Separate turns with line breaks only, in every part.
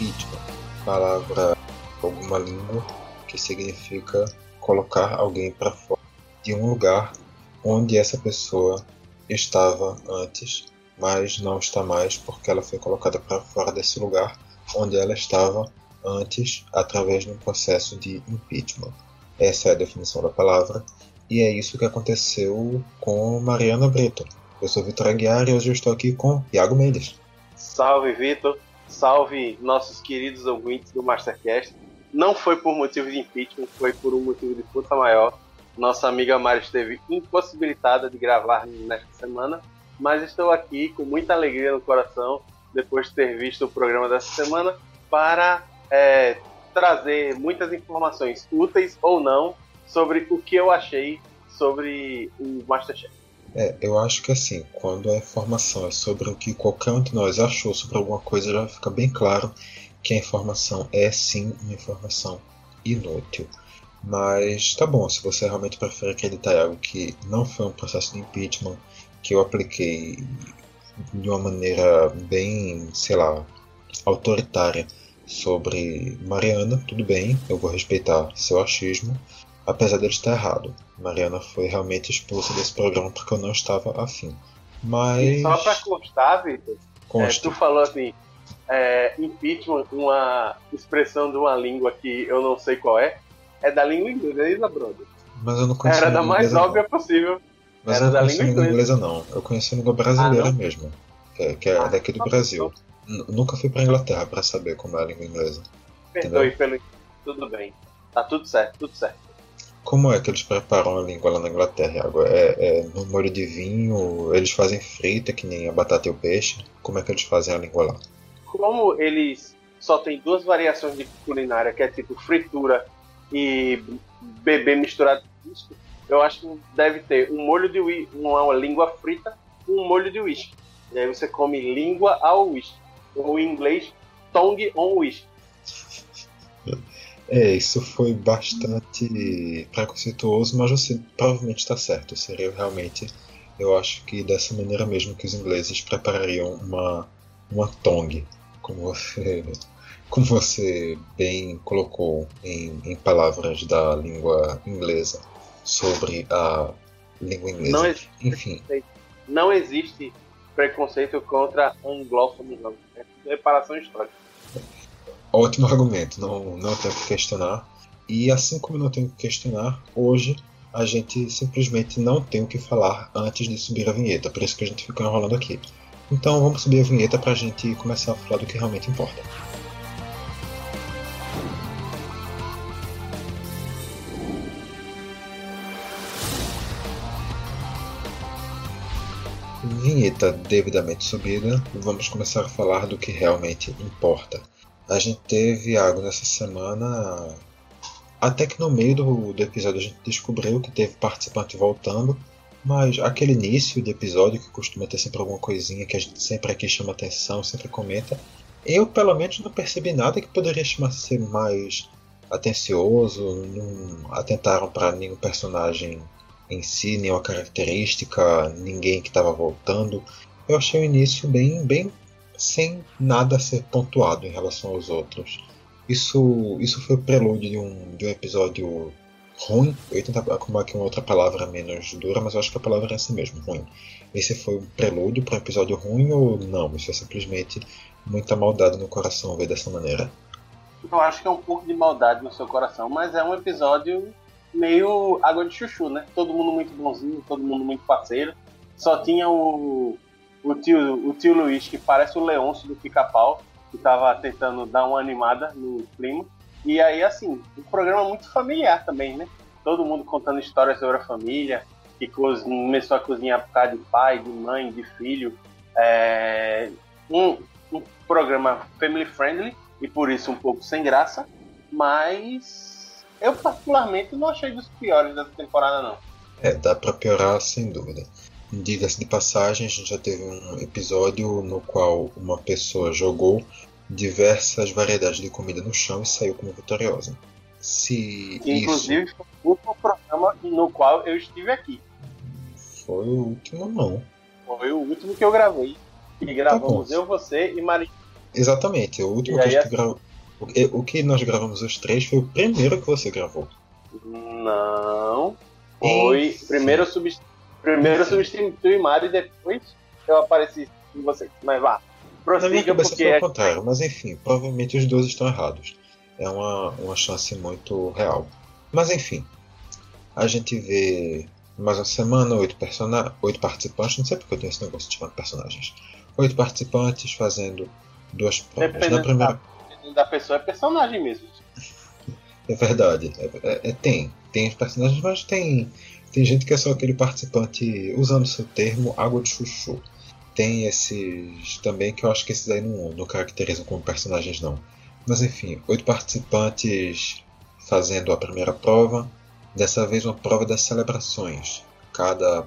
impeachment, palavra alguma língua que significa colocar alguém para fora de um lugar onde essa pessoa estava antes, mas não está mais porque ela foi colocada para fora desse lugar onde ela estava antes através de um processo de impeachment. Essa é a definição da palavra e é isso que aconteceu com Mariana Brito. Eu sou Vitor Aguiar e hoje eu estou aqui com Iago Mendes.
Salve, Vitor. Salve, nossos queridos ouvintes do Mastercast. Não foi por motivo de impeachment, foi por um motivo de puta maior. Nossa amiga Mari esteve impossibilitada de gravar nesta semana, mas estou aqui com muita alegria no coração, depois de ter visto o programa dessa semana, para é, trazer muitas informações úteis ou não sobre o que eu achei sobre o Masterchef.
É, eu acho que assim, quando a informação é sobre o que qualquer um de nós achou sobre alguma coisa, já fica bem claro que a informação é sim uma informação inútil. Mas tá bom, se você realmente prefere acreditar em algo que não foi um processo de impeachment, que eu apliquei de uma maneira bem, sei lá, autoritária sobre Mariana, tudo bem, eu vou respeitar seu achismo, apesar dele estar errado. Mariana foi realmente expulsa desse programa porque eu não estava afim. Mas.
E só pra constar, Vitor, é, tu falou assim, é, impeachment, uma expressão de uma língua que eu não sei qual é, é da língua inglesa, brother.
Mas eu não conheço
Era da mais óbvia possível.
Mas Era eu não conheço a língua inglesa, não. Eu conheço a língua brasileira ah, mesmo. Que é, que é ah, daqui do Brasil. Nunca fui pra Inglaterra para saber como é a língua inglesa.
Perdoe pelo. Tudo bem. Tá tudo certo, tudo certo.
Como é que eles preparam a língua lá na Inglaterra? É, é no molho de vinho? Eles fazem frita, que nem a batata e o peixe? Como é que eles fazem a língua lá?
Como eles só tem duas variações de culinária, que é tipo fritura e bebê misturado com whisky, eu acho que deve ter um molho de whisky, uma língua frita um molho de whisky. E aí você come língua ao whisky. Ou em inglês, tongue on whisky.
É, isso foi bastante preconceituoso, mas você provavelmente está certo. Seria realmente, eu acho que dessa maneira mesmo que os ingleses preparariam uma, uma tongue, como você, como você bem colocou em, em palavras da língua inglesa sobre a língua inglesa.
Não existe, Enfim. Não existe preconceito contra anglófonos, não. É reparação histórica.
Ótimo argumento, não, não tenho que questionar. E assim como não tenho que questionar, hoje a gente simplesmente não tem o que falar antes de subir a vinheta, por isso que a gente fica enrolando aqui. Então vamos subir a vinheta para a gente começar a falar do que realmente importa. Vinheta devidamente subida, vamos começar a falar do que realmente importa. A gente teve algo nessa semana. Até que no meio do, do episódio a gente descobriu que teve participante voltando, mas aquele início de episódio, que costuma ter sempre alguma coisinha que a gente sempre aqui chama atenção, sempre comenta, eu pelo menos não percebi nada que poderia chamar ser mais atencioso, não atentaram para nenhum personagem em si, nenhuma característica, ninguém que estava voltando. Eu achei o início bem, bem sem nada ser pontuado em relação aos outros. Isso, isso foi o prelúdio de um, de um episódio ruim. Eu ia tentar arrumar aqui uma outra palavra menos dura, mas eu acho que a palavra é essa mesmo, ruim. Esse foi um prelúdio para um episódio ruim ou não? Isso é simplesmente muita maldade no coração ver dessa maneira.
Eu acho que é um pouco de maldade no seu coração, mas é um episódio meio água de chuchu, né? Todo mundo muito bonzinho, todo mundo muito parceiro. Só tinha o o tio, o tio Luiz, que parece o Leôncio do Pica-Pau, que estava tentando dar uma animada no clima. E aí, assim, um programa muito familiar também, né? Todo mundo contando histórias sobre a família, que começou a cozinhar por causa de pai, de mãe, de filho. É... Um, um programa family friendly e por isso um pouco sem graça, mas eu particularmente não achei dos piores dessa temporada, não.
É, dá pra piorar sem dúvida. Diga-se de passagem, a gente já teve um episódio no qual uma pessoa jogou diversas variedades de comida no chão e saiu como vitoriosa. Se
Inclusive, isso... foi o último programa no qual eu estive aqui.
Foi o último, não.
Foi o último que eu gravei. E gravamos tá eu, você e Maria.
Exatamente. O último que a gente gravou. O que nós gravamos os três foi o primeiro que você gravou.
Não. Foi. Primeiro, sub, primeiro substituí Mario e depois eu apareci com você. Mas vá.
Prossiga porque. É... contrário, mas enfim, provavelmente os dois estão errados. É uma, uma chance muito real. Mas enfim. A gente vê mais uma semana, oito, persona oito participantes, não sei porque eu tenho esse negócio de chamar personagens. Oito participantes fazendo duas provas.
Dependendo Na primeira... da, da pessoa é personagem mesmo.
É verdade. É, é, é, tem. Tem os personagens, mas tem, tem gente que é só aquele participante, usando seu termo, água de chuchu. Tem esses também que eu acho que esses aí não, não caracterizam como personagens não. Mas enfim, oito participantes fazendo a primeira prova. Dessa vez uma prova das celebrações. Cada,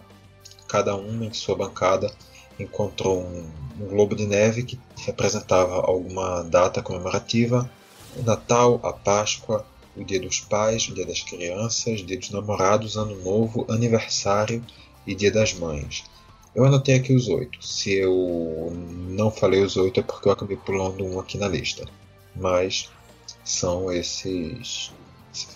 cada um em sua bancada encontrou um, um globo de neve que representava alguma data comemorativa. O Natal, a Páscoa, o Dia dos Pais, o Dia das Crianças, Dia dos Namorados, Ano Novo, Aniversário e Dia das Mães. Eu anotei aqui os oito. Se eu não falei os oito é porque eu acabei pulando um aqui na lista. Mas são esses.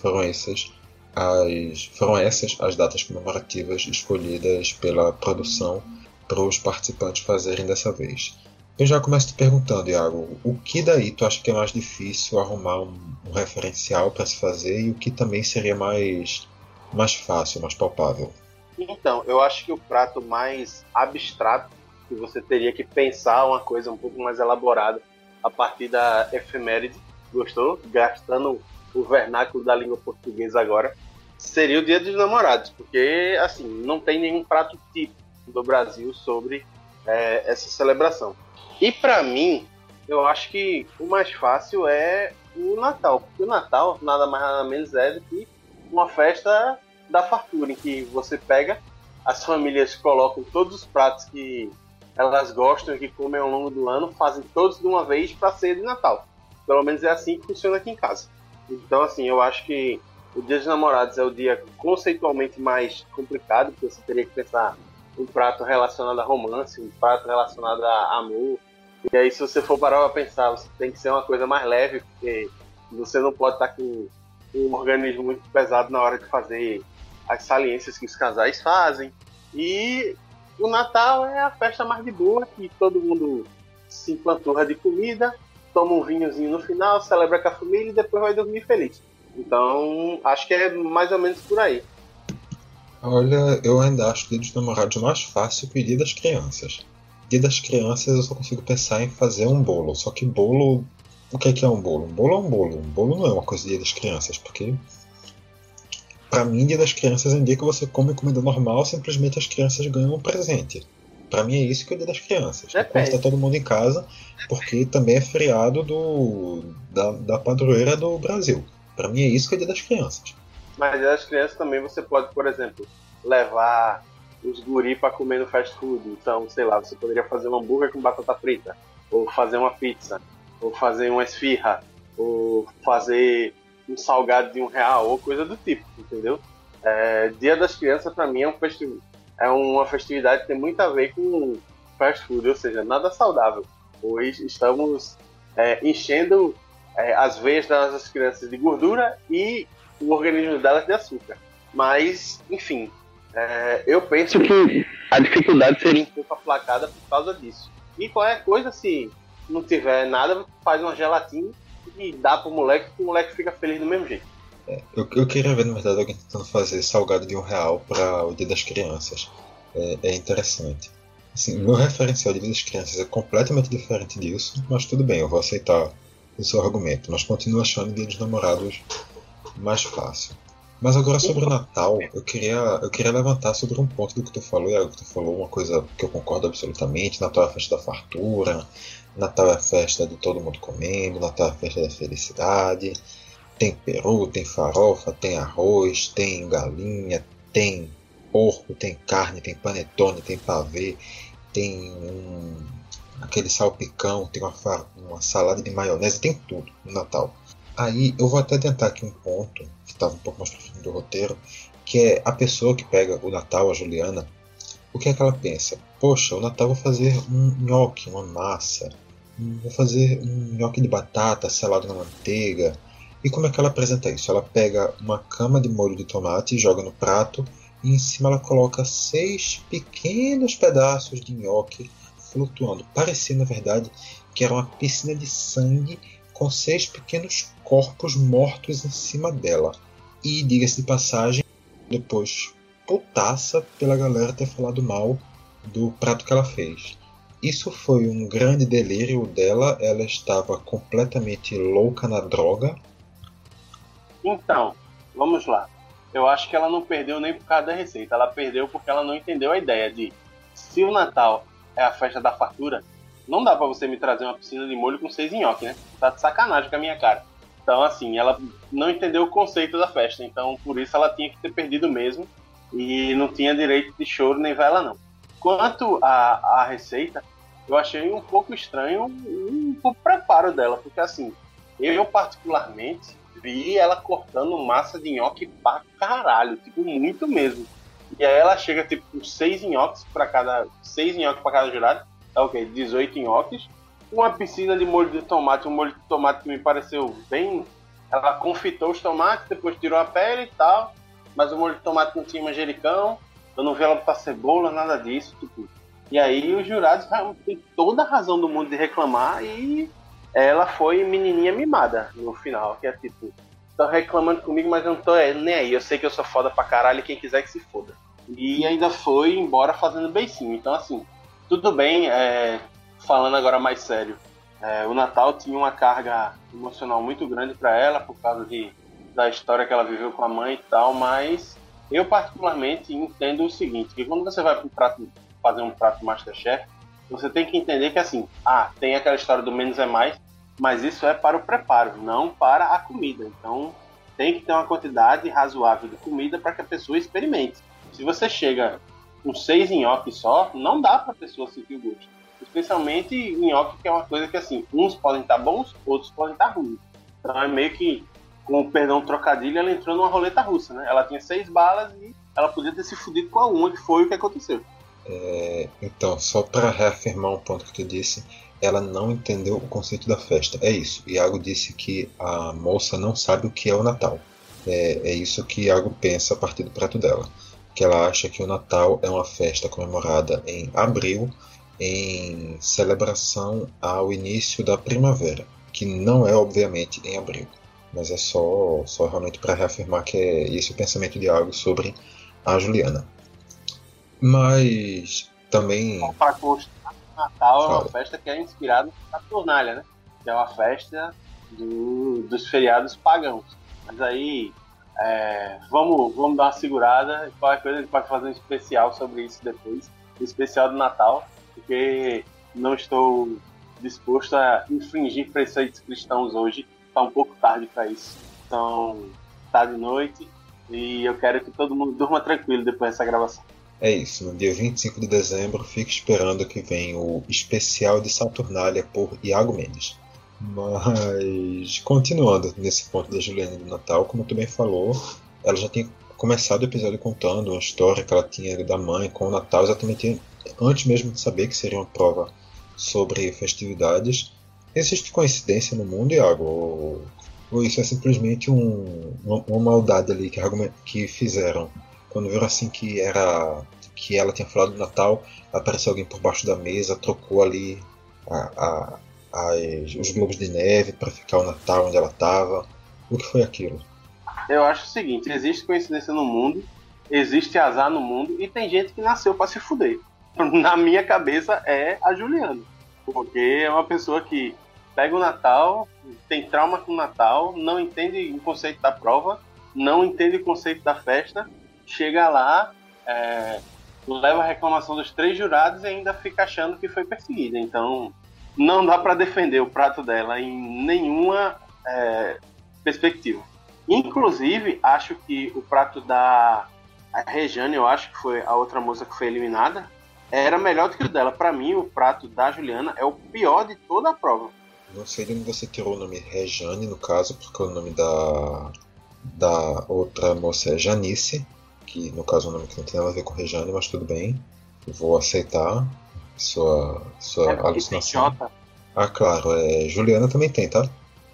Foram essas as, foram essas as datas comemorativas escolhidas pela produção para os participantes fazerem dessa vez. Eu já começo te perguntando, Iago, o que daí tu acha que é mais difícil arrumar um, um referencial para se fazer e o que também seria mais, mais fácil, mais palpável?
Então, eu acho que o prato mais abstrato, que você teria que pensar uma coisa um pouco mais elaborada a partir da efeméride, gostou? Gastando o vernáculo da língua portuguesa agora, seria o Dia dos Namorados, porque, assim, não tem nenhum prato típico do Brasil sobre é, essa celebração. E para mim, eu acho que o mais fácil é o Natal, porque o Natal nada mais nada menos é do que uma festa da fartura, em que você pega, as famílias colocam todos os pratos que elas gostam e que comem ao longo do ano, fazem todos de uma vez para ser de Natal. Pelo menos é assim que funciona aqui em casa. Então, assim, eu acho que o Dia dos Namorados é o dia conceitualmente mais complicado, porque você teria que pensar um prato relacionado a romance, um prato relacionado a amor, e aí, se você for parar pra pensar, você tem que ser uma coisa mais leve, porque você não pode estar com um organismo muito pesado na hora de fazer as saliências que os casais fazem. E o Natal é a festa mais de boa, que todo mundo se empanturra de comida, toma um vinhozinho no final, celebra com a família e depois vai dormir feliz. Então, acho que é mais ou menos por aí.
Olha, eu ainda acho o Dia dos Namorados mais fácil que o Dia das Crianças. Dia das crianças eu só consigo pensar em fazer um bolo. Só que bolo. O que é, que é um bolo? Um bolo é um bolo. Um bolo não é uma coisa dia das crianças, porque. Pra mim, dia das crianças é um dia que você come comida normal, simplesmente as crianças ganham um presente. Pra mim é isso que é o dia das crianças. Enquanto tá todo mundo em casa, porque também é feriado do, da, da padroeira do Brasil. Pra mim é isso que é o dia das crianças.
Mas dia das crianças também você pode, por exemplo, levar os guri para comer no fast food. Então, sei lá, você poderia fazer um hambúrguer com batata frita, ou fazer uma pizza, ou fazer uma esfirra, ou fazer um salgado de um real, ou coisa do tipo, entendeu? É, Dia das Crianças, para mim, é, um é uma festividade que tem muito a ver com fast food, ou seja, nada saudável. Hoje estamos é, enchendo é, as veias das crianças de gordura e o organismo delas de açúcar. Mas, enfim, é, eu penso que a dificuldade seria um pouco aplacada por causa disso. E qualquer coisa, se não tiver nada, faz uma gelatina e dá pro moleque, que o moleque fica feliz do mesmo jeito.
É, eu, eu, queria ver, na verdade, alguém tentando fazer salgado de um real para o Dia das Crianças. É, é interessante. Assim, meu referencial de Dia das Crianças é completamente diferente disso, mas tudo bem, eu vou aceitar o seu argumento. Mas continuo achando Dia dos Namorados mais fácil. Mas agora sobre o Natal, eu queria, eu queria levantar sobre um ponto do que tu falou, e que tu falou uma coisa que eu concordo absolutamente. Natal é a festa da fartura, Natal é a festa de todo mundo comendo, Natal é a festa da felicidade. Tem peru, tem farofa, tem arroz, tem galinha, tem porco, tem carne, tem panetone, tem pavê, tem um, aquele salpicão, tem uma, uma salada de maionese, tem tudo no Natal. Aí eu vou até adiantar aqui um ponto que estava um pouco mais frente do roteiro, que é a pessoa que pega o Natal, a Juliana, o que é que ela pensa? Poxa, o Natal vou fazer um nhoque, uma massa, vou fazer um nhoque de batata selado na manteiga. E como é que ela apresenta isso? Ela pega uma cama de molho de tomate, joga no prato e em cima ela coloca seis pequenos pedaços de nhoque flutuando. Parecia, na verdade, que era uma piscina de sangue com seis pequenos corpos mortos em cima dela. E, diga-se de passagem, depois putaça pela galera ter falado mal do prato que ela fez. Isso foi um grande delírio dela, ela estava completamente louca na droga.
Então, vamos lá. Eu acho que ela não perdeu nem por causa da receita, ela perdeu porque ela não entendeu a ideia de se o Natal é a festa da fartura, não dá para você me trazer uma piscina de molho com seis nhoque, né? Tá de sacanagem com a minha cara. Então, assim, ela não entendeu o conceito da festa, então por isso ela tinha que ter perdido mesmo e não tinha direito de choro nem vela, não. Quanto à, à receita, eu achei um pouco estranho um, pouco preparo dela, porque assim, eu particularmente vi ela cortando massa de nhoque pra caralho, tipo, muito mesmo. E aí ela chega, tipo, com seis nhoques para cada. seis nhoques para cada jurado. Tá ok, 18 nhoques. Uma piscina de molho de tomate, um molho de tomate que me pareceu bem. Ela confitou os tomates, depois tirou a pele e tal. Mas o molho de tomate não tinha manjericão. Eu não vi ela botar cebola, nada disso. Tipo. E aí os jurados têm toda a razão do mundo de reclamar e ela foi menininha mimada no final, que é tipo, tô reclamando comigo, mas eu não tô é, nem aí. Eu sei que eu sou foda pra caralho quem quiser que se foda. E ainda foi embora fazendo beicinho. Então, assim, tudo bem, é, falando agora mais sério. É, o Natal tinha uma carga emocional muito grande para ela por causa de, da história que ela viveu com a mãe e tal, mas eu particularmente entendo o seguinte, que quando você vai prato, fazer um prato Masterchef, você tem que entender que assim, ah, tem aquela história do menos é mais, mas isso é para o preparo, não para a comida. Então tem que ter uma quantidade razoável de comida para que a pessoa experimente. Se você chega com seis nhoques só, não dá para a pessoa sentir o gosto. Especialmente nhoque, que é uma coisa que assim, uns podem estar tá bons, outros podem estar tá ruins. Então é meio que, com o perdão trocadilho, ela entrou numa roleta russa, né? Ela tinha seis balas e ela podia ter se fudido com a uma, que foi o que aconteceu.
É, então, só para reafirmar um ponto que tu disse, ela não entendeu o conceito da festa. É isso. Iago disse que a moça não sabe o que é o Natal. É, é isso que Iago pensa a partir do prato dela. Que ela acha que o Natal é uma festa comemorada em abril, em celebração ao início da primavera, que não é obviamente em abril. Mas é só, só realmente para reafirmar que é esse o pensamento de Iago sobre a Juliana. Mas também.
Para Natal é uma festa que é inspirada na Saturnália, né? Que é uma festa do, dos feriados pagãos. Mas aí, é, vamos, vamos dar uma segurada. Qualquer coisa a gente pode fazer um especial sobre isso depois. Um especial do Natal, porque não estou disposto a infringir preceitos cristãos hoje. Está um pouco tarde para isso. Então, tá de noite e eu quero que todo mundo durma tranquilo depois dessa gravação.
É isso, no dia 25 de dezembro fique esperando que venha o especial de Saturnália por Iago Mendes. Mas, continuando nesse ponto da Juliana do Natal, como tu bem falou, ela já tinha começado o episódio contando uma história que ela tinha da mãe com o Natal, exatamente antes mesmo de saber que seria uma prova sobre festividades. Existe coincidência no mundo, Iago? Ou, ou isso é simplesmente um, uma, uma, maldade ali que, que fizeram quando viram assim que era que ela tinha falado do Natal, apareceu alguém por baixo da mesa, trocou ali a, a, as, os globos de neve para ficar o Natal onde ela estava. O que foi aquilo?
Eu acho o seguinte: existe coincidência no mundo, existe azar no mundo e tem gente que nasceu para se fuder. Na minha cabeça é a Juliana, porque é uma pessoa que pega o Natal, tem trauma com o Natal, não entende o conceito da prova, não entende o conceito da festa chega lá, é, leva a reclamação dos três jurados e ainda fica achando que foi perseguida. Então, não dá para defender o prato dela em nenhuma é, perspectiva. Inclusive, acho que o prato da Rejane, eu acho que foi a outra moça que foi eliminada, era melhor do que o dela. Para mim, o prato da Juliana é o pior de toda a prova.
Não sei de onde você tirou o nome Rejane, no caso, porque o nome da, da outra moça é Janice que no caso é um nome que não tem nada a ver com Rejane, mas tudo bem. vou aceitar sua, sua é alucinação. Ah, claro, é, Juliana também tem, tá?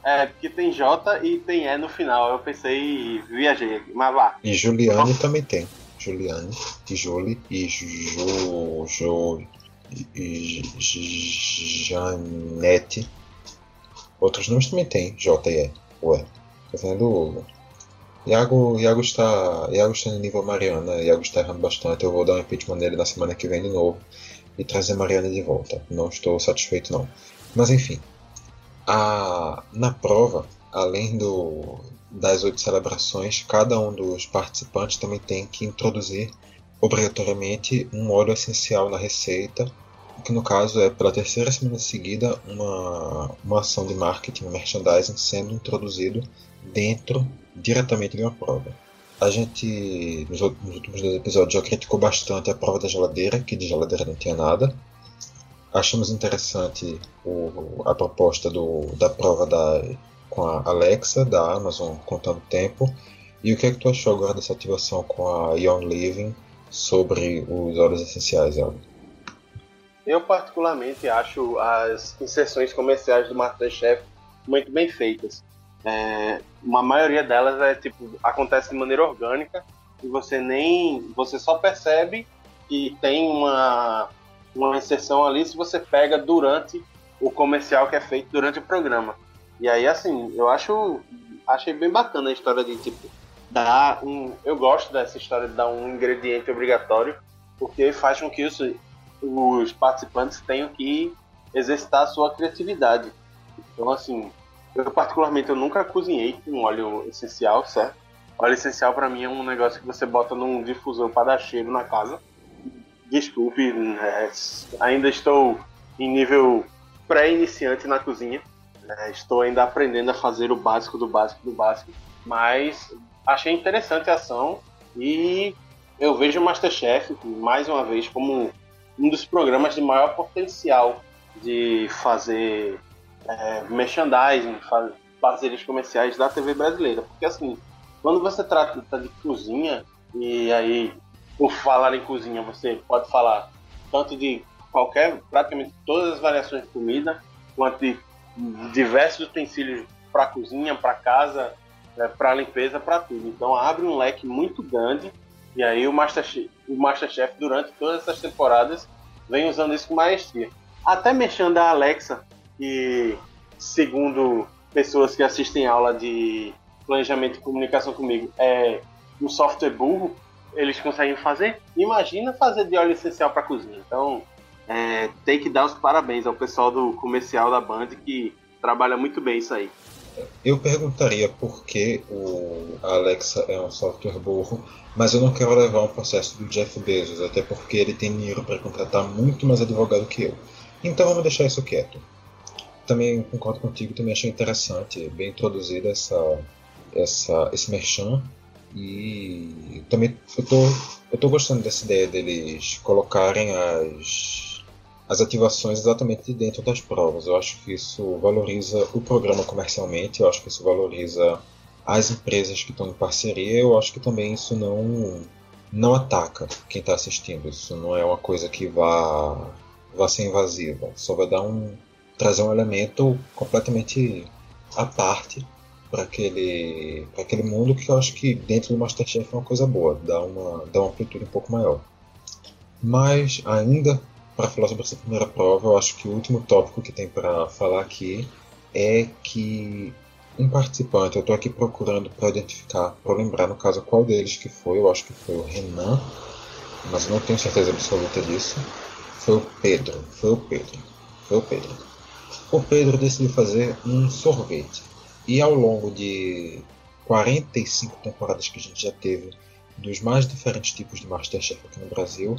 É, porque tem J e tem E no final. Eu pensei e viajei mas vá.
E Juliane também tem. Juliane, e Julie, e Jo. Jo. E Janete. Outros nomes também tem, J e E. Ué. Tá vendo? Iago, Iago, está, Iago está no nível Mariana, Iago está errando bastante. Eu vou dar um impeachment nele na semana que vem de novo e trazer Mariana de volta. Não estou satisfeito, não. Mas enfim, a, na prova, além do, das oito celebrações, cada um dos participantes também tem que introduzir obrigatoriamente um óleo essencial na receita, que no caso é pela terceira semana seguida uma, uma ação de marketing, merchandising sendo introduzido dentro diretamente de uma prova. A gente, nos, últimos dois episódios, já criticou bastante a prova da geladeira, que de geladeira não tinha nada. Achamos interessante o, a proposta do, da prova da, com a Alexa, da Amazon, contando tempo. E o que é que tu achou agora dessa ativação com a Young Living sobre os óleos essenciais, Elton?
Eu particularmente acho as inserções comerciais do MasterChef muito bem feitas. É, uma maioria delas é tipo acontece de maneira orgânica e você nem você só percebe que tem uma uma inserção ali se você pega durante o comercial que é feito durante o programa. E aí assim, eu acho achei bem bacana a história de tipo dar um eu gosto dessa história de dar um ingrediente obrigatório porque faz com que os, os participantes tenham que exercitar a sua criatividade. Então assim, eu, particularmente, eu nunca cozinhei com óleo essencial, certo? Óleo essencial para mim é um negócio que você bota num difusor para dar cheiro na casa. Desculpe, é, ainda estou em nível pré-iniciante na cozinha. É, estou ainda aprendendo a fazer o básico do básico do básico. Mas achei interessante a ação e eu vejo o Masterchef, mais uma vez, como um dos programas de maior potencial de fazer é, merchandising, faz, parcerias comerciais da TV brasileira. Porque assim, quando você trata de cozinha, e aí, por falar em cozinha, você pode falar tanto de qualquer, praticamente todas as variações de comida, quanto de diversos utensílios para cozinha, para casa, é, para limpeza, para tudo. Então abre um leque muito grande e aí o Masterchef, o Masterchef durante todas essas temporadas vem usando isso com maestria. Até mexendo a Alexa, que, segundo pessoas que assistem aula de planejamento e comunicação comigo, é um software burro, eles conseguem fazer. Imagina fazer de óleo essencial para cozinha. Então, é, tem que dar os parabéns ao pessoal do comercial da Band que trabalha muito bem isso aí.
Eu perguntaria por que o Alexa é um software burro, mas eu não quero levar um processo do Jeff Bezos, até porque ele tem dinheiro para contratar muito mais advogado que eu. Então vamos deixar isso quieto também concordo contigo, também achei interessante, bem introduzida essa, essa, esse merchan. E também eu tô, eu tô gostando dessa ideia deles colocarem as, as ativações exatamente dentro das provas. Eu acho que isso valoriza o programa comercialmente, eu acho que isso valoriza as empresas que estão em parceria, eu acho que também isso não, não ataca quem está assistindo. Isso não é uma coisa que vá, vá ser invasiva, só vai dar um, trazer um elemento completamente à parte para aquele, aquele mundo que eu acho que dentro do Masterchef é uma coisa boa, dá uma, dá uma amplitude um pouco maior. Mas ainda para falar sobre essa primeira prova, eu acho que o último tópico que tem para falar aqui é que um participante, eu estou aqui procurando para identificar, para lembrar no caso qual deles que foi, eu acho que foi o Renan, mas não tenho certeza absoluta disso. Foi o Pedro, foi o Pedro, foi o Pedro o Pedro decidiu fazer um sorvete. E ao longo de 45 temporadas que a gente já teve dos mais diferentes tipos de Masterchef aqui no Brasil,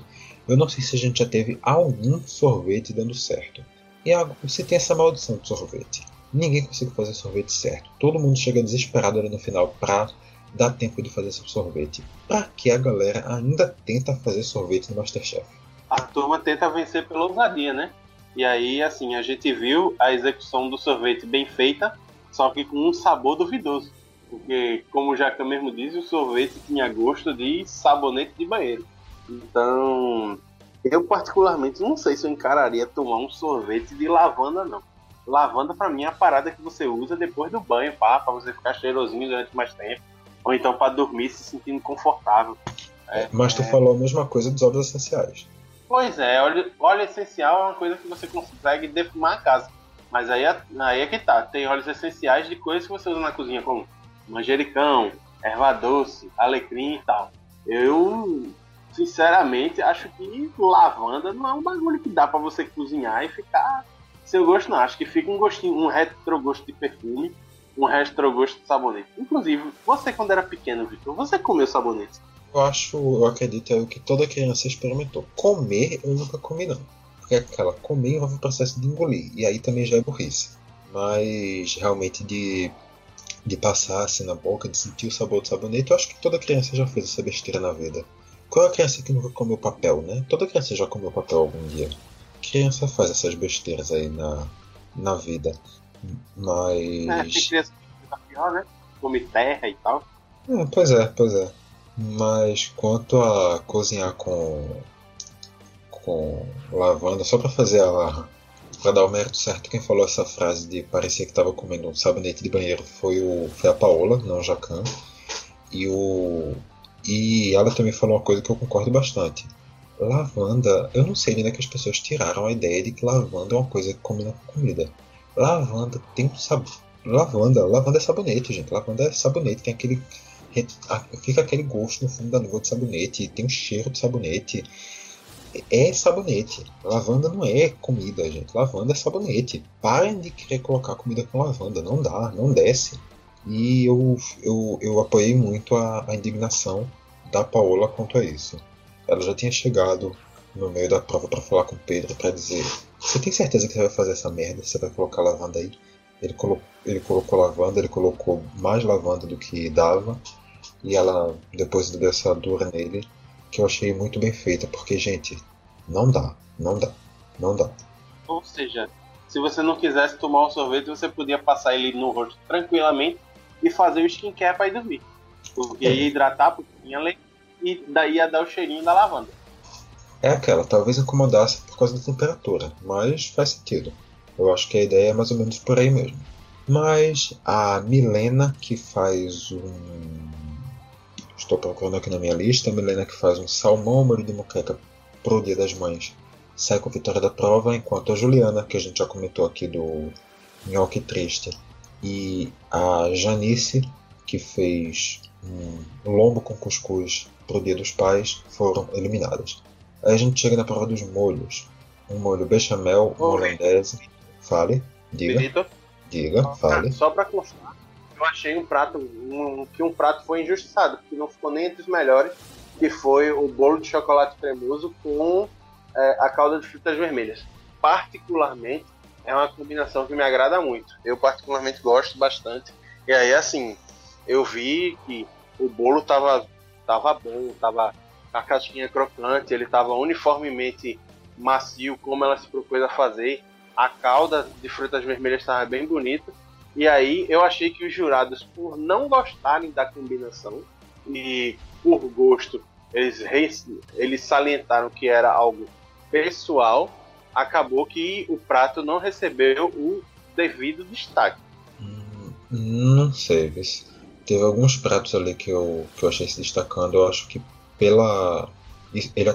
eu não sei se a gente já teve algum sorvete dando certo. E você tem essa maldição de sorvete. Ninguém consegue fazer sorvete certo. Todo mundo chega desesperado ali no final para dar tempo de fazer seu sorvete. Pra que a galera ainda tenta fazer sorvete no Masterchef?
A turma tenta vencer pela ousadia, né? E aí, assim, a gente viu a execução do sorvete bem feita, só que com um sabor duvidoso. Porque, como o Jacan mesmo diz, o sorvete tinha gosto de sabonete de banheiro. Então, eu particularmente não sei se eu encararia tomar um sorvete de lavanda, não. lavanda para mim é a parada que você usa depois do banho, pá, pra você ficar cheirosinho durante mais tempo. Ou então para dormir se sentindo confortável.
É, Mas tu é... falou a mesma coisa dos óleos essenciais.
Pois é, óleo, óleo essencial é uma coisa que você consegue defumar a casa. Mas aí é, aí é que tá, tem óleos essenciais de coisas que você usa na cozinha, como manjericão, erva doce, alecrim e tal. Eu, sinceramente, acho que lavanda não é um bagulho que dá para você cozinhar e ficar seu gosto, não. Acho que fica um gostinho, um retrogosto de perfume, um retrogosto de sabonete. Inclusive, você quando era pequeno, Victor, você comeu sabonete?
Eu acho, eu acredito é o que toda criança experimentou. Comer, eu nunca comi não. Porque aquela comer envolve o processo de engolir. E aí também já é burrice. Mas realmente de de passar assim na boca, de sentir o sabor do sabonete, eu acho que toda criança já fez essa besteira na vida. Qual é a criança que nunca comeu papel, né? Toda criança já comeu papel algum dia. Criança faz essas besteiras aí na, na vida. Mas.
É, tem criança que tá pior, né? Come terra e tal.
É, pois é, pois é. Mas quanto a cozinhar com. com lavanda, só pra fazer a, para dar o mérito certo, quem falou essa frase de parecer que estava comendo um sabonete de banheiro foi, o, foi a Paola, não o Jacan. E, o, e ela também falou uma coisa que eu concordo bastante. Lavanda, eu não sei ainda que as pessoas tiraram a ideia de que lavanda é uma coisa que combina com comida. Lavanda tem um sabor. Lavanda, lavanda é sabonete, gente. Lavanda é sabonete, tem aquele. Fica aquele gosto no fundo da língua de sabonete, tem um cheiro de sabonete é sabonete. Lavanda não é comida, gente. Lavanda é sabonete. Parem de querer colocar comida com lavanda. Não dá, não desce. E eu, eu, eu apoiei muito a, a indignação da Paola quanto a isso. Ela já tinha chegado no meio da prova para falar com o Pedro para dizer: Você tem certeza que você vai fazer essa merda? Você vai colocar lavanda aí? Ele colocou, ele colocou lavanda, ele colocou mais lavanda do que dava. E ela depois deu essa dura nele que eu achei muito bem feita, porque, gente, não dá, não dá, não dá.
Ou seja, se você não quisesse tomar um sorvete, você podia passar ele no rosto tranquilamente e fazer o skincare para ir dormir. Porque ia hidratar, porque tinha leite, e daí ia dar o cheirinho da lavanda.
É aquela, talvez incomodasse por causa da temperatura, mas faz sentido. Eu acho que a ideia é mais ou menos por aí mesmo. Mas a Milena, que faz um Estou procurando aqui na minha lista a Milena que faz um salmão molho de moqueca pro Dia das Mães. Sai com vitória da prova, enquanto a Juliana, que a gente já comentou aqui do Nhoque Triste, e a Janice, que fez um lombo com cuscuz pro Dia dos Pais, foram eliminadas. Aí a gente chega na prova dos molhos. Um molho bechamel, holandese. Fale, diga. Benito. Diga, fale.
Só para constar, eu achei um prato um, que um prato foi injustiçado, porque não ficou nem entre os melhores, que foi o bolo de chocolate cremoso com é, a calda de frutas vermelhas. Particularmente, é uma combinação que me agrada muito. Eu particularmente gosto bastante. E aí, assim, eu vi que o bolo tava, tava bom, tava a casquinha crocante, ele tava uniformemente macio, como ela se propôs a fazer. A calda de frutas vermelhas estava bem bonita. E aí eu achei que os jurados, por não gostarem da combinação e por gosto, eles, eles salientaram que era algo pessoal, acabou que o prato não recebeu o devido destaque.
Hum, não sei, teve alguns pratos ali que eu, que eu achei se destacando. Eu acho que pela. Ele,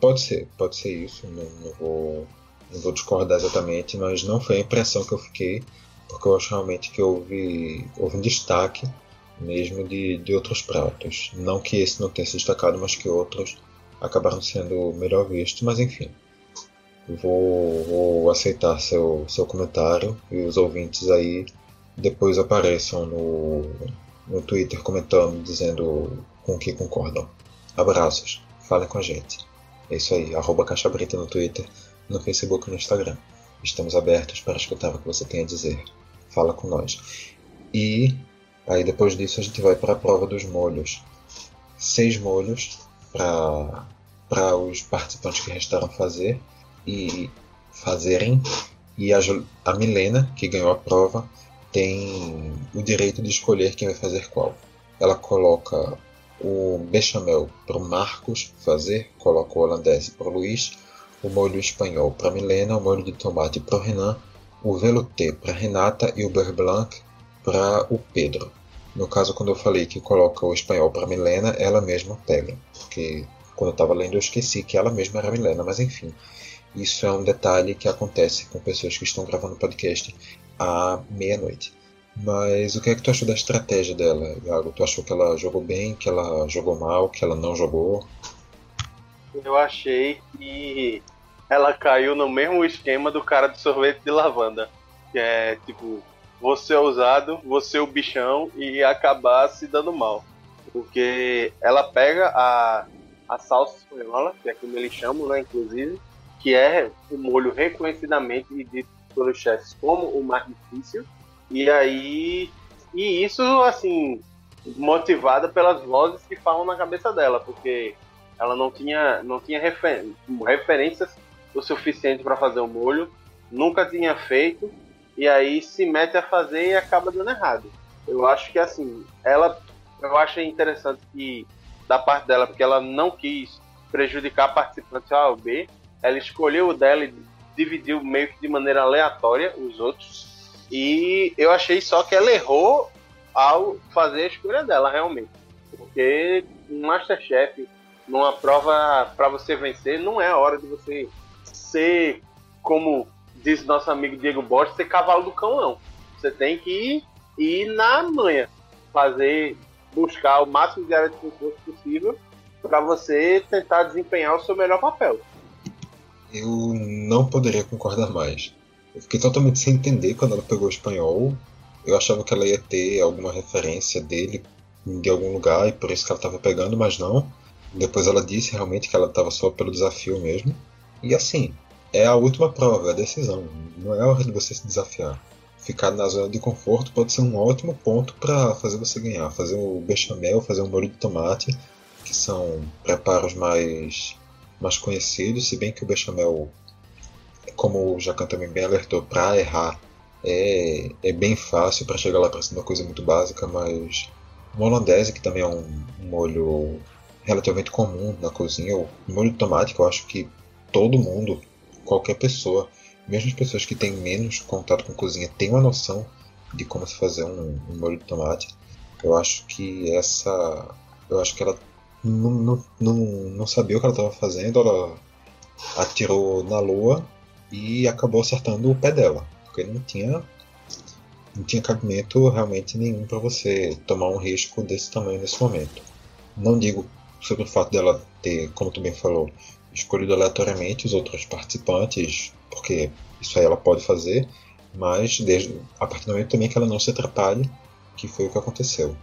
pode ser, pode ser isso, não, não, vou, não vou discordar exatamente, mas não foi a impressão que eu fiquei porque eu acho realmente que houve, houve um destaque mesmo de, de outros pratos. Não que esse não tenha se destacado, mas que outros acabaram sendo melhor vistos, mas enfim. Vou, vou aceitar seu, seu comentário e os ouvintes aí depois apareçam no, no Twitter comentando, dizendo com que concordam. Abraços, falem com a gente. É isso aí, arroba Caixa Brita no Twitter, no Facebook e no Instagram. Estamos abertos para escutar o que você tem a dizer. Fala com nós. E aí depois disso a gente vai para a prova dos molhos. Seis molhos para os participantes que restaram fazer e fazerem. E a, a Milena, que ganhou a prova, tem o direito de escolher quem vai fazer qual. Ela coloca o bechamel para o Marcos fazer, coloca o holandês para o Luiz, o molho espanhol para Milena, o molho de tomate para o Renan, o velouté para Renata e o beurre blanc para o Pedro. No caso, quando eu falei que coloca o espanhol para Milena, ela mesma pega. Porque quando eu estava lendo eu esqueci que ela mesma era Milena, mas enfim. Isso é um detalhe que acontece com pessoas que estão gravando podcast à meia-noite. Mas o que é que tu achou da estratégia dela, Iago? Tu achou que ela jogou bem, que ela jogou mal, que ela não jogou?
Eu achei que ela caiu no mesmo esquema do cara do sorvete de lavanda. Que é tipo, você é ousado, você é o bichão e acabar se dando mal. Porque ela pega a, a salsa espanhola, que é como eles chamam, né, inclusive, que é o molho reconhecidamente dito pelos chefes como o mais difícil. E aí. E isso, assim, motivada pelas vozes que falam na cabeça dela, porque ela não tinha, não tinha refer, referências o suficiente para fazer o molho, nunca tinha feito, e aí se mete a fazer e acaba dando errado. Eu acho que assim, ela eu achei interessante que da parte dela, porque ela não quis prejudicar participante A ou B, ela escolheu o dela e dividiu meio que de maneira aleatória os outros. E eu achei só que ela errou ao fazer a escolha dela, realmente. Porque um Masterchef, numa prova para você vencer, não é a hora de você ser, como diz nosso amigo Diego Borges, ser cavalo do cão, não. Você tem que ir, ir na manha, fazer, buscar o máximo de área de conforto possível para você tentar desempenhar o seu melhor papel.
Eu não poderia concordar mais. Eu fiquei totalmente sem entender quando ela pegou o espanhol. Eu achava que ela ia ter alguma referência dele de algum lugar e por isso que ela estava pegando, mas não. Depois ela disse realmente que ela estava só pelo desafio mesmo. E assim, é a última prova, é a decisão. Não é hora de você se desafiar. Ficar na zona de conforto pode ser um ótimo ponto para fazer você ganhar. Fazer o bechamel, fazer o molho de tomate, que são preparos mais, mais conhecidos, se bem que o bechamel, como o Jacan também bem alertou, para errar é, é bem fácil para chegar lá para ser uma coisa muito básica, mas o holandese, que também é um molho relativamente comum na cozinha, o molho de tomate, que eu acho que todo mundo, qualquer pessoa, mesmo as pessoas que têm menos contato com cozinha, têm uma noção de como se fazer um, um molho de tomate. Eu acho que essa. Eu acho que ela não, não, não, não sabia o que ela estava fazendo, ela atirou na lua e acabou acertando o pé dela, porque não tinha não tinha cabimento realmente nenhum para você tomar um risco desse tamanho nesse momento. Não digo sobre o fato dela ter, como tu bem falou, escolhido aleatoriamente os outros participantes, porque isso aí ela pode fazer, mas desde, a partir do momento também que ela não se atrapalhe, que foi o que aconteceu.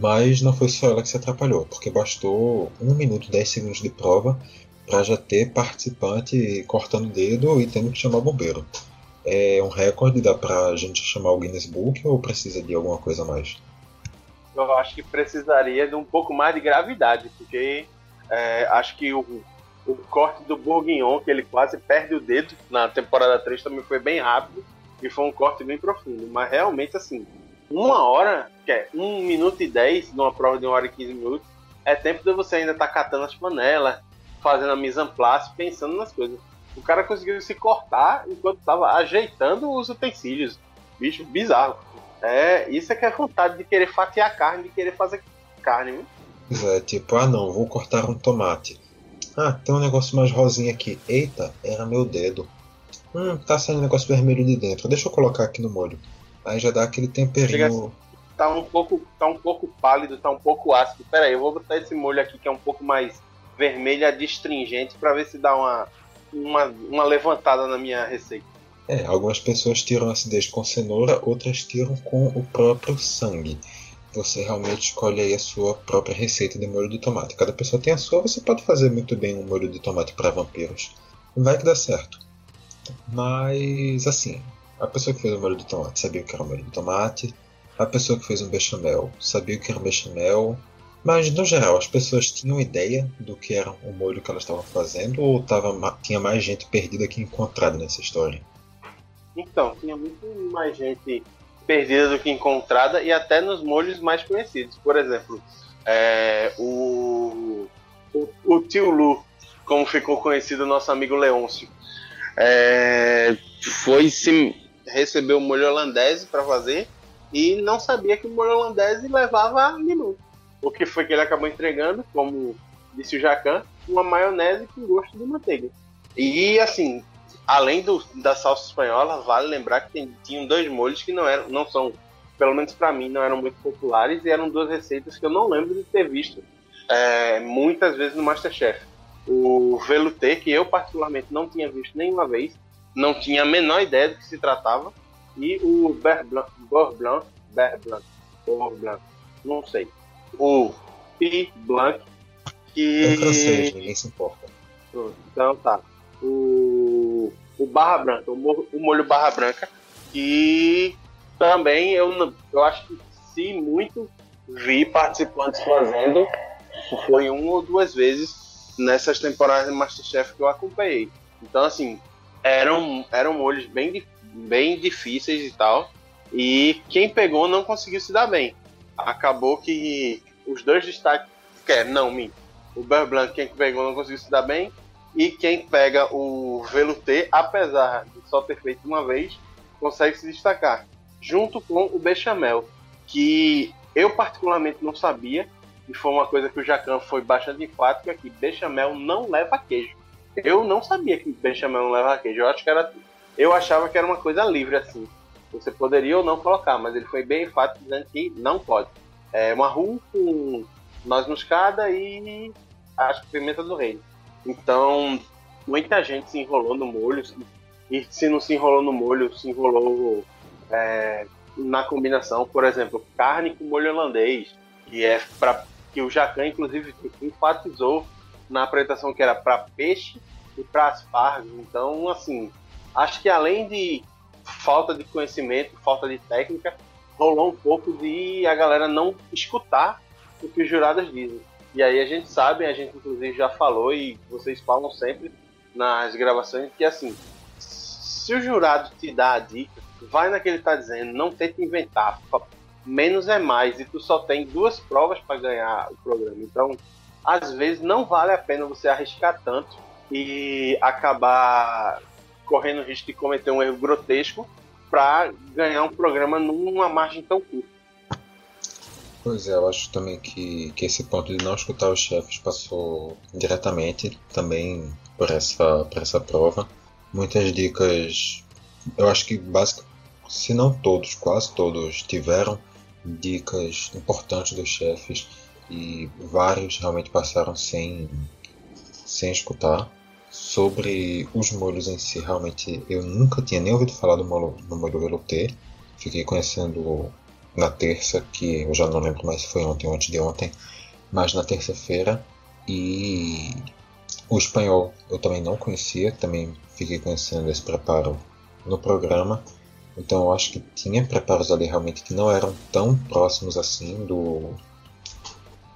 Mas não foi só ela que se atrapalhou, porque bastou 1 minuto e 10 segundos de prova para já ter participante cortando o dedo e tendo que chamar o bombeiro. É um recorde, dá pra gente chamar o Guinness Book ou precisa de alguma coisa a mais?
Eu acho que precisaria de um pouco mais de gravidade, porque é, acho que o, o corte do Bourguignon, que ele quase perde o dedo na temporada 3, também foi bem rápido e foi um corte bem profundo. Mas realmente, assim, uma hora, que é 1 minuto e 10 numa prova de 1 hora e 15 minutos, é tempo de você ainda estar tá catando as panelas, fazendo a mise en place, pensando nas coisas. O cara conseguiu se cortar enquanto estava ajeitando os utensílios. Bicho bizarro. É, isso é que é vontade de querer fatiar carne, de querer fazer carne,
viu? É, tipo, ah não, vou cortar um tomate. Ah, tem um negócio mais rosinha aqui. Eita, era meu dedo. Hum, tá saindo um negócio vermelho de dentro. Deixa eu colocar aqui no molho. Aí já dá aquele temperinho. Assim,
tá um pouco, tá um pouco pálido, tá um pouco ácido. Pera aí, eu vou botar esse molho aqui que é um pouco mais vermelho adstringente para ver se dá uma, uma, uma levantada na minha receita.
É, algumas pessoas tiram acidez com cenoura, outras tiram com o próprio sangue você realmente escolhe aí a sua própria receita de molho de tomate. Cada pessoa tem a sua, você pode fazer muito bem um molho de tomate para vampiros. Vai que dá certo. Mas assim, a pessoa que fez o molho de tomate sabia o que era um molho de tomate. A pessoa que fez um bechamel sabia o que era um bechamel. Mas no geral, as pessoas tinham ideia do que era o molho que elas estavam fazendo ou tava, tinha mais gente perdida que encontrada nessa história?
Então, tinha muito mais gente perdida do que encontrada e até nos molhos mais conhecidos. Por exemplo, é, o, o, o, tio Lu, como ficou conhecido nosso amigo Leôncio, é, foi se recebeu o molho holandês para fazer e não sabia que o molho holandês levava limão. O que foi que ele acabou entregando, como disse o Jacan, uma maionese com gosto de manteiga. E assim, além do, da salsa espanhola, vale lembrar que tem, tinham dois molhos que não eram, não são, pelo menos para mim, não eram muito populares e eram duas receitas que eu não lembro de ter visto é, muitas vezes no MasterChef. O velouté, que eu particularmente não tinha visto nenhuma vez, não tinha a menor ideia do que se tratava, e o Beurre Blanc, Beurre Blanc, Beurre Blanc, Beurre Blanc, não sei. O Pi Blanc, que...
É francês, ninguém se importa.
Então tá. O, o Barra Branca, o o molho Barra Branca, que também eu, eu acho que se muito vi participantes fazendo, foi uma ou duas vezes nessas temporadas de Masterchef que eu acompanhei. Então, assim, eram, eram molhos bem, bem difíceis e tal. E quem pegou não conseguiu se dar bem. Acabou que os dois destaques. Quer, não, mim. O Beurre Blanc, quem pegou não conseguiu se dar bem. E quem pega o velouté, apesar de só ter feito uma vez, consegue se destacar. Junto com o bechamel, que eu particularmente não sabia, e foi uma coisa que o Jacan foi bastante enfático, é que bechamel não leva queijo. Eu não sabia que bechamel não leva queijo. Eu acho que era. Eu achava que era uma coisa livre assim. Você poderia ou não colocar, mas ele foi bem enfático dizendo que não pode. É uma roux com noz moscada e acho que pimenta do reino. Então, muita gente se enrolou no molho. E se não se enrolou no molho, se enrolou é, na combinação. Por exemplo, carne com molho holandês, que é para que o Jacan, inclusive, enfatizou na apresentação que era para peixe e para aspargos. Então, assim, acho que além de falta de conhecimento, falta de técnica, rolou um pouco de a galera não escutar o que os jurados dizem. E aí a gente sabe, a gente inclusive já falou e vocês falam sempre nas gravações que assim, se o jurado te dá a dica, vai naquele que tá dizendo, não tenta inventar, menos é mais e tu só tem duas provas para ganhar o programa. Então, às vezes não vale a pena você arriscar tanto e acabar correndo o risco de cometer um erro grotesco para ganhar um programa numa margem tão curta.
Pois é, eu acho também que, que esse ponto de não escutar os chefes passou diretamente também por essa, por essa prova. Muitas dicas, eu acho que básico, se não todos, quase todos tiveram dicas importantes dos chefes e vários realmente passaram sem, sem escutar. Sobre os molhos em si, realmente eu nunca tinha nem ouvido falar do molho, do molho velouté. Fiquei conhecendo na terça, que eu já não lembro mais se foi ontem ou antes de ontem, mas na terça-feira. E o espanhol eu também não conhecia, também fiquei conhecendo esse preparo no programa. Então eu acho que tinha preparos ali realmente que não eram tão próximos assim do,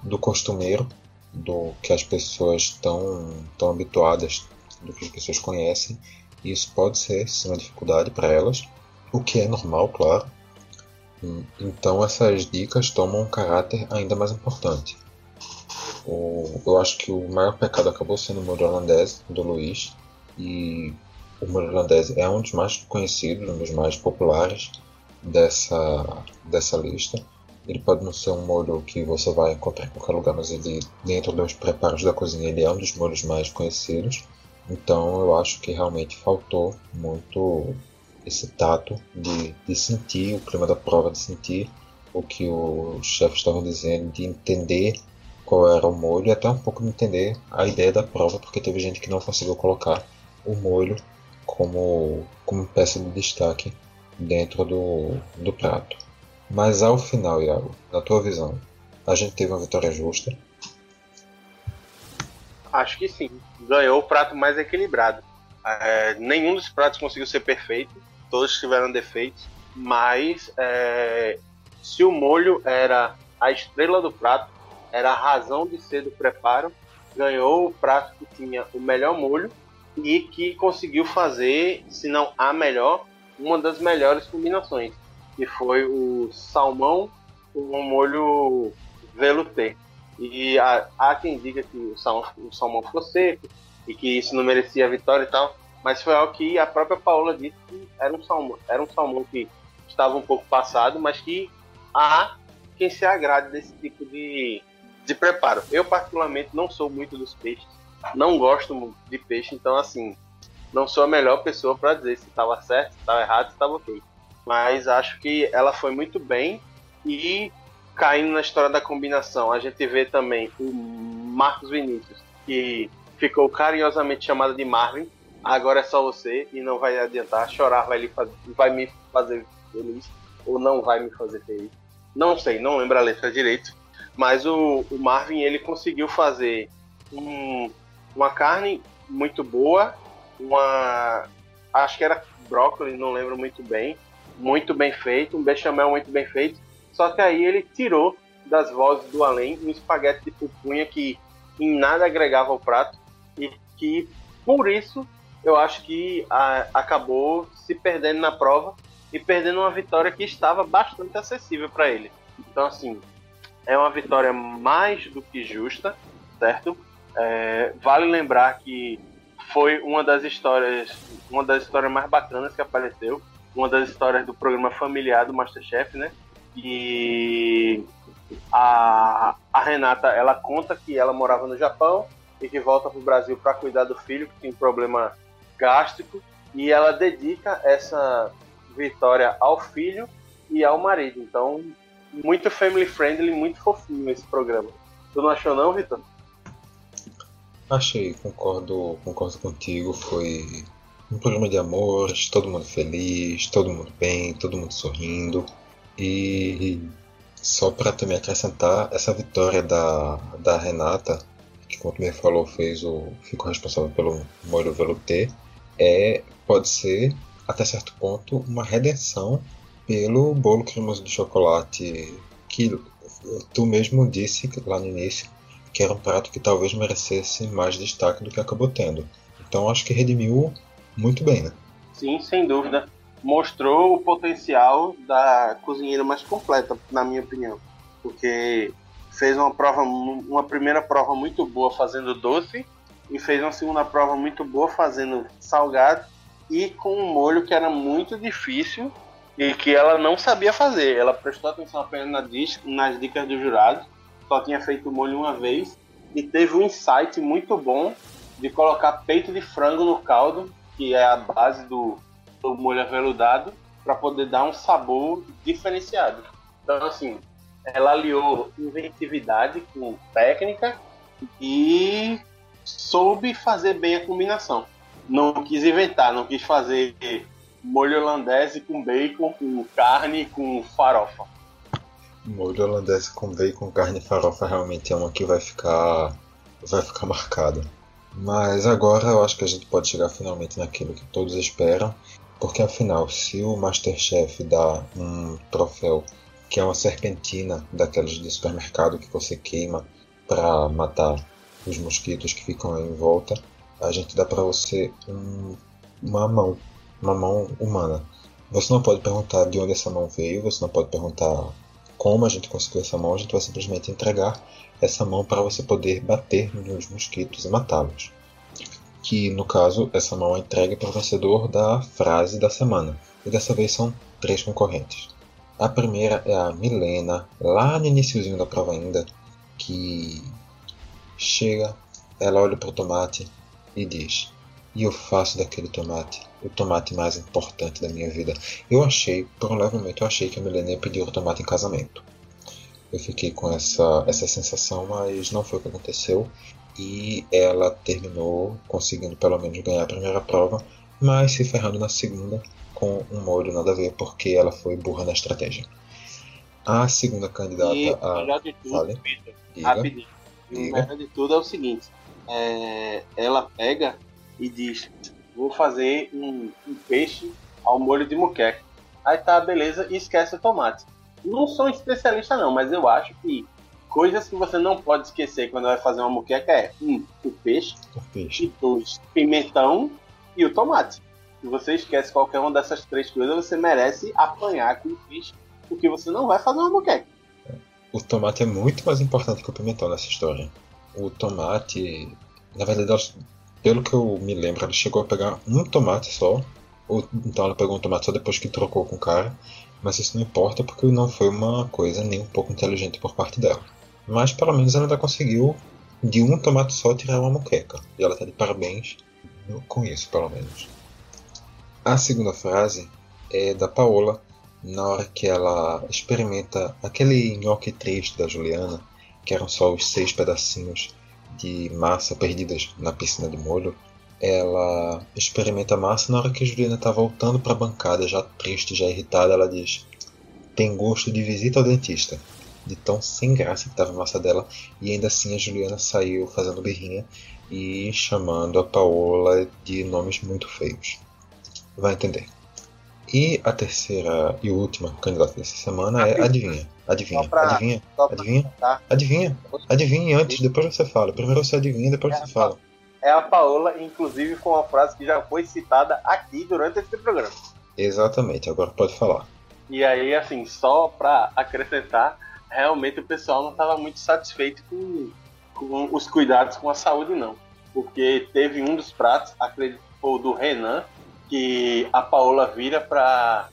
do costumeiro, do que as pessoas estão tão habituadas, do que as pessoas conhecem. E isso pode ser sim uma dificuldade para elas, o que é normal, claro. Então essas dicas tomam um caráter ainda mais importante. O, eu acho que o maior pecado acabou sendo o molho holandês do Luiz e o molho holandês é um dos mais conhecidos, um dos mais populares dessa, dessa lista. Ele pode não ser um molho que você vai encontrar em qualquer lugar, mas ele dentro dos preparos da cozinha ele é um dos molhos mais conhecidos. Então eu acho que realmente faltou muito esse tato de, de sentir o clima da prova, de sentir o que os chefes estavam dizendo, de entender qual era o molho e até um pouco de entender a ideia da prova, porque teve gente que não conseguiu colocar o molho como, como peça de destaque dentro do, do prato. Mas ao final, Iago, na tua visão, a gente teve uma vitória justa?
Acho que sim. Ganhou o prato mais equilibrado. É, nenhum dos pratos conseguiu ser perfeito todos tiveram defeitos, mas é, se o molho era a estrela do prato, era a razão de ser do preparo, ganhou o prato que tinha o melhor molho e que conseguiu fazer, se não a melhor, uma das melhores combinações, que foi o salmão com o molho velouté. E há, há quem diga que o salmão, o salmão ficou seco e que isso não merecia a vitória e tal, mas foi algo que a própria Paola disse que era um salmão, era um salmão que estava um pouco passado, mas que há quem se agrade desse tipo de, de preparo. Eu, particularmente, não sou muito dos peixes, não gosto de peixe, então, assim, não sou a melhor pessoa para dizer se estava certo, se estava errado, se estava ok. Mas acho que ela foi muito bem e caindo na história da combinação, a gente vê também o Marcos Vinícius, que ficou carinhosamente chamado de Marvin. Agora é só você e não vai adiantar. Chorar vai, lhe vai me fazer feliz ou não vai me fazer feliz. Não sei, não lembro a letra direito. Mas o, o Marvin ele conseguiu fazer um, uma carne muito boa, uma acho que era brócolis, não lembro muito bem, muito bem feito, um bechamel muito bem feito. Só que aí ele tirou das vozes do além um espaguete de pupunha que em nada agregava ao prato e que por isso eu acho que a, acabou se perdendo na prova e perdendo uma vitória que estava bastante acessível para ele. Então assim é uma vitória mais do que justa, certo? É, vale lembrar que foi uma das histórias, uma das histórias mais bacanas que apareceu, uma das histórias do programa familiar do MasterChef, né? E a, a Renata, ela conta que ela morava no Japão e que volta para o Brasil para cuidar do filho que tem problema gástrico e ela dedica essa vitória ao filho e ao marido. Então, muito family friendly, muito fofinho esse programa. Tu não achou não, Vitor?
Achei, concordo, concordo contigo. Foi um programa de amor, todo mundo feliz, todo mundo bem, todo mundo sorrindo. E só para também acrescentar, essa vitória da, da Renata, que como me falou, fez o, ficou responsável pelo molho velouté, é, pode ser, até certo ponto, uma redenção pelo bolo cremoso de chocolate que tu mesmo disse lá no início que era um prato que talvez merecesse mais destaque do que acabou tendo. Então acho que redimiu muito bem, né?
Sim, sem dúvida mostrou o potencial da cozinheira mais completa, na minha opinião. Porque fez uma prova, uma primeira prova muito boa fazendo doce e fez uma segunda prova muito boa fazendo salgado e com um molho que era muito difícil e que ela não sabia fazer. Ela prestou atenção apenas nas dicas do jurado, só tinha feito o molho uma vez e teve um insight muito bom de colocar peito de frango no caldo, que é a base do, o molho aveludado para poder dar um sabor diferenciado. Então, assim, ela aliou inventividade com técnica e soube fazer bem a combinação. Não quis inventar, não quis fazer molho holandês com bacon, com carne, com farofa.
Molho holandês com bacon, carne e farofa realmente é uma que vai ficar vai ficar marcada. Mas agora eu acho que a gente pode chegar finalmente naquilo que todos esperam, porque afinal, se o Masterchef dá um troféu que é uma serpentina daquelas de supermercado que você queima para matar os mosquitos que ficam em volta, a gente dá para você um, uma mão, uma mão humana. Você não pode perguntar de onde essa mão veio, você não pode perguntar como a gente conseguiu essa mão, a gente vai simplesmente entregar essa mão para você poder bater nos mosquitos e matá-los que no caso essa mão é entregue para o vencedor da frase da semana. E dessa vez são três concorrentes. A primeira é a Milena, lá no iníciozinho da prova ainda, que chega, ela olha para o tomate e diz: E eu faço daquele tomate o tomate mais importante da minha vida. Eu achei, por um leve momento, eu achei que a Milena ia pedir o tomate em casamento. Eu fiquei com essa, essa sensação, mas não foi o que aconteceu e ela terminou conseguindo pelo menos ganhar a primeira prova, mas se ferrando na segunda com um molho nada a ver porque ela foi burra na estratégia. A segunda candidata
e,
a.
Melhor de tudo, vale. Rapidinho. O melhor de tudo é o seguinte: é, ela pega e diz: Vou fazer um, um peixe ao molho de muqueca. Aí tá, beleza, e esquece o tomate. Não sou especialista, não, mas eu acho que coisas que você não pode esquecer quando vai fazer uma moqueca é um, o peixe,
o peixe.
e dois, pimentão e o tomate. Se você esquece qualquer uma dessas três coisas, você merece apanhar com o peixe, porque você não vai fazer uma moqueca.
O tomate é muito mais importante que o pimentão nessa história. O tomate, na verdade, pelo que eu me lembro, ela chegou a pegar um tomate só. Ou então ela pegou um tomate só depois que trocou com o cara. Mas isso não importa porque não foi uma coisa nem um pouco inteligente por parte dela. Mas pelo menos ela ainda conseguiu de um tomate só tirar uma moqueca. E ela está de parabéns com isso, pelo menos. A segunda frase é da Paola, na hora que ela experimenta aquele nhoque triste da Juliana, que eram só os seis pedacinhos de massa perdidas na piscina de molho. Ela experimenta a massa na hora que a Juliana está voltando para a bancada, já triste, já irritada. Ela diz: Tem gosto de visita ao dentista de tão sem graça que estava a massa dela. E ainda assim a Juliana saiu fazendo birrinha e chamando a Paola de nomes muito feios. Vai entender. E a terceira e última candidata dessa semana é adivinha. Adivinha, pra, adivinha, adivinha, adivinha, adivinha antes, depois você fala. Primeiro você adivinha, depois é você fala.
É a Paola, inclusive com uma frase que já foi citada aqui durante esse programa.
Exatamente, agora pode falar.
E aí, assim, só pra acrescentar, realmente o pessoal não estava muito satisfeito com, com, os cuidados com a saúde, não. Porque teve um dos pratos, acredito, o do Renan, que a Paola vira para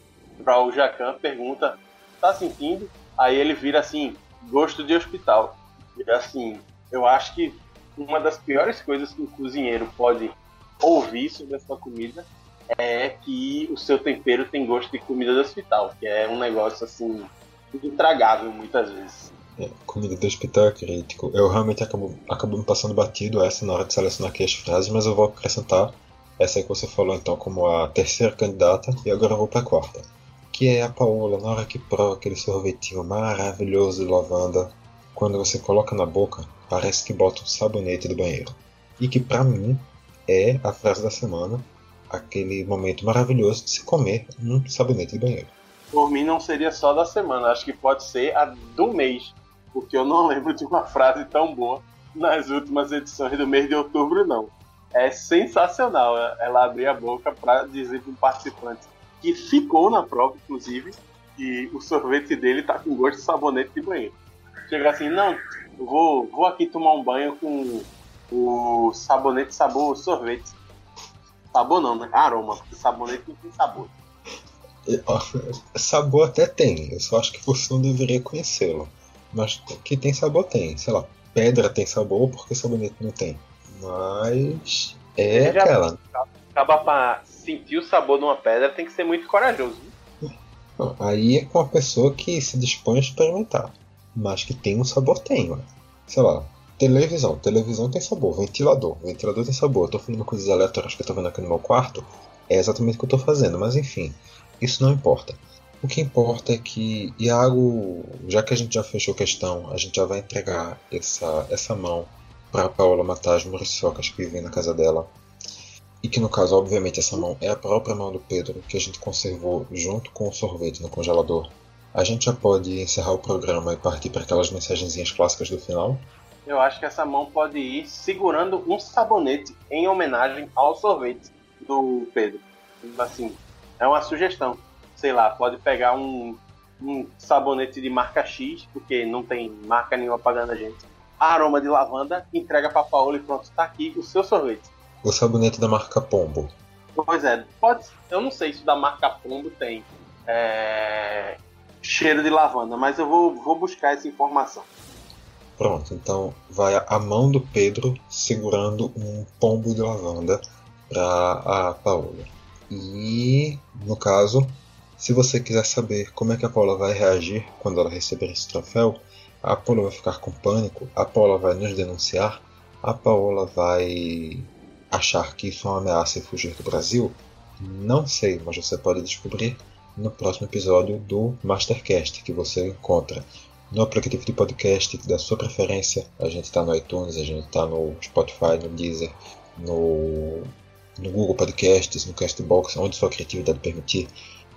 o Jacan, pergunta, tá sentindo? Aí ele vira assim, gosto de hospital. E assim, eu acho que uma das piores coisas que um cozinheiro pode ouvir sobre a sua comida é que o seu tempero tem gosto de comida do hospital, que é um negócio assim intragável muitas vezes.
É, comida do hospital é crítico. Eu realmente acabo, acabo me passando batido essa na hora de selecionar aqui as frases, mas eu vou acrescentar essa aí que você falou então como a terceira candidata e agora eu vou para a quarta. Que é a Paola, na hora que prova aquele sorvetinho maravilhoso de lavanda, quando você coloca na boca, parece que bota um sabonete do banheiro. E que para mim é a frase da semana, aquele momento maravilhoso de se comer um sabonete de banheiro
por mim não seria só da semana, acho que pode ser a do mês, porque eu não lembro de uma frase tão boa nas últimas edições do mês de outubro, não. É sensacional ela abrir a boca para dizer para um participante que ficou na prova, inclusive, que o sorvete dele tá com gosto de sabonete de banheiro. Chega assim, não, vou, vou aqui tomar um banho com o sabonete sabor sorvete. Sabor não, né? Aroma, porque sabonete não tem sabor.
Sabor até tem, eu só acho que você não deveria conhecê-lo. Mas que tem sabor tem, sei lá, pedra tem sabor porque sabonete não tem. Mas é Já aquela.
Acaba pra sentir o sabor de uma pedra tem que ser muito corajoso.
aí é com a pessoa que se dispõe a experimentar. Mas que tem um sabor tem, ué. Sei lá, televisão, televisão tem sabor, ventilador, ventilador tem sabor. Eu tô falando coisas aleatórias que eu tô vendo aqui no meu quarto. É exatamente o que eu tô fazendo, mas enfim. Isso não importa. O que importa é que Iago, já que a gente já fechou questão, a gente já vai entregar essa, essa mão para Paola matar as muriçocas que vivem na casa dela. E que no caso, obviamente, essa mão é a própria mão do Pedro que a gente conservou junto com o sorvete no congelador. A gente já pode encerrar o programa e partir para aquelas mensagenzinhas clássicas do final?
Eu acho que essa mão pode ir segurando um sabonete em homenagem ao sorvete do Pedro. Assim, é uma sugestão. Sei lá, pode pegar um, um sabonete de marca X, porque não tem marca nenhuma pagando a gente. Aroma de lavanda, entrega pra Paola e pronto, tá aqui o seu sorvete.
O sabonete da marca Pombo.
Pois é, pode. Eu não sei se da marca Pombo tem é, cheiro de lavanda, mas eu vou, vou buscar essa informação.
Pronto, então vai a mão do Pedro segurando um pombo de lavanda para a Paola. E, no caso, se você quiser saber como é que a Paula vai reagir quando ela receber esse troféu, a Paula vai ficar com pânico, a Paula vai nos denunciar, a Paula vai achar que isso é uma ameaça e fugir do Brasil? Não sei, mas você pode descobrir no próximo episódio do Mastercast, que você encontra no aplicativo de podcast da sua preferência. A gente está no iTunes, a gente está no Spotify, no Deezer, no no Google Podcasts, no Castbox, onde sua criatividade permitir.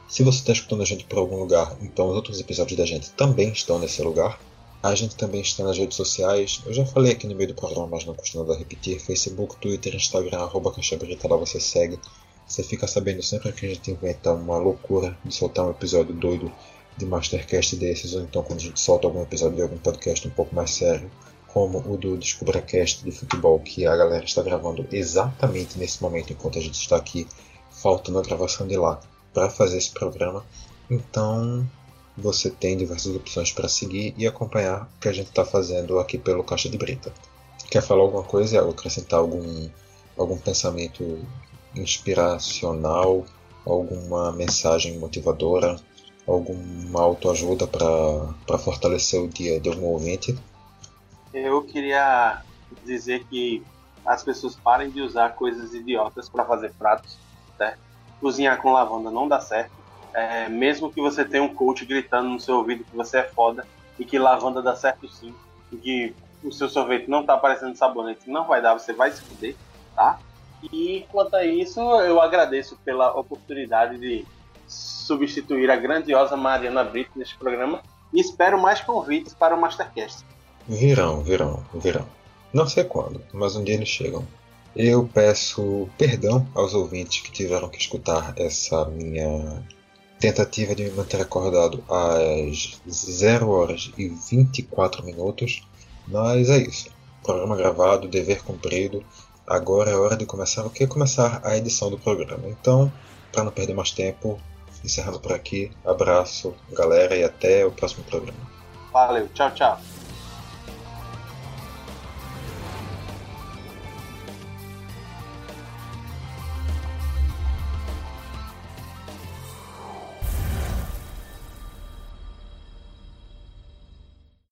Se você está escutando a gente por algum lugar, então os outros episódios da gente também estão nesse lugar. A gente também está nas redes sociais. Eu já falei aqui no meio do programa, mas não custa nada repetir. Facebook, Twitter, Instagram, arroba Caixabrita, lá você segue. Você fica sabendo sempre que a gente inventa uma loucura de soltar um episódio doido de Mastercast desses, ou então quando a gente solta algum episódio de algum podcast um pouco mais sério, como o do DescubraCast de futebol, que a galera está gravando exatamente nesse momento enquanto a gente está aqui, faltando a gravação de lá para fazer esse programa. Então você tem diversas opções para seguir e acompanhar o que a gente está fazendo aqui pelo Caixa de Brita. Quer falar alguma coisa, acrescentar algum, algum pensamento inspiracional, alguma mensagem motivadora, alguma autoajuda para fortalecer o dia de algum ouvinte?
Eu queria dizer que as pessoas parem de usar coisas idiotas para fazer pratos, certo? Cozinhar com lavanda não dá certo. É, mesmo que você tenha um coach gritando no seu ouvido que você é foda e que lavanda dá certo sim, e que o seu sorvete não tá parecendo sabonete, não vai dar, você vai se fuder, tá? E quanto a isso, eu agradeço pela oportunidade de substituir a grandiosa Mariana Brito neste programa e espero mais convites para o Mastercast.
Virão, virão, virão. Não sei quando, mas um dia eles chegam. Eu peço perdão aos ouvintes que tiveram que escutar essa minha tentativa de me manter acordado às 0 horas e 24 minutos. Mas é isso. Programa gravado, dever cumprido. Agora é hora de começar o que? Começar a edição do programa. Então, para não perder mais tempo, encerrando por aqui. Abraço, galera, e até o próximo programa.
Valeu, tchau, tchau.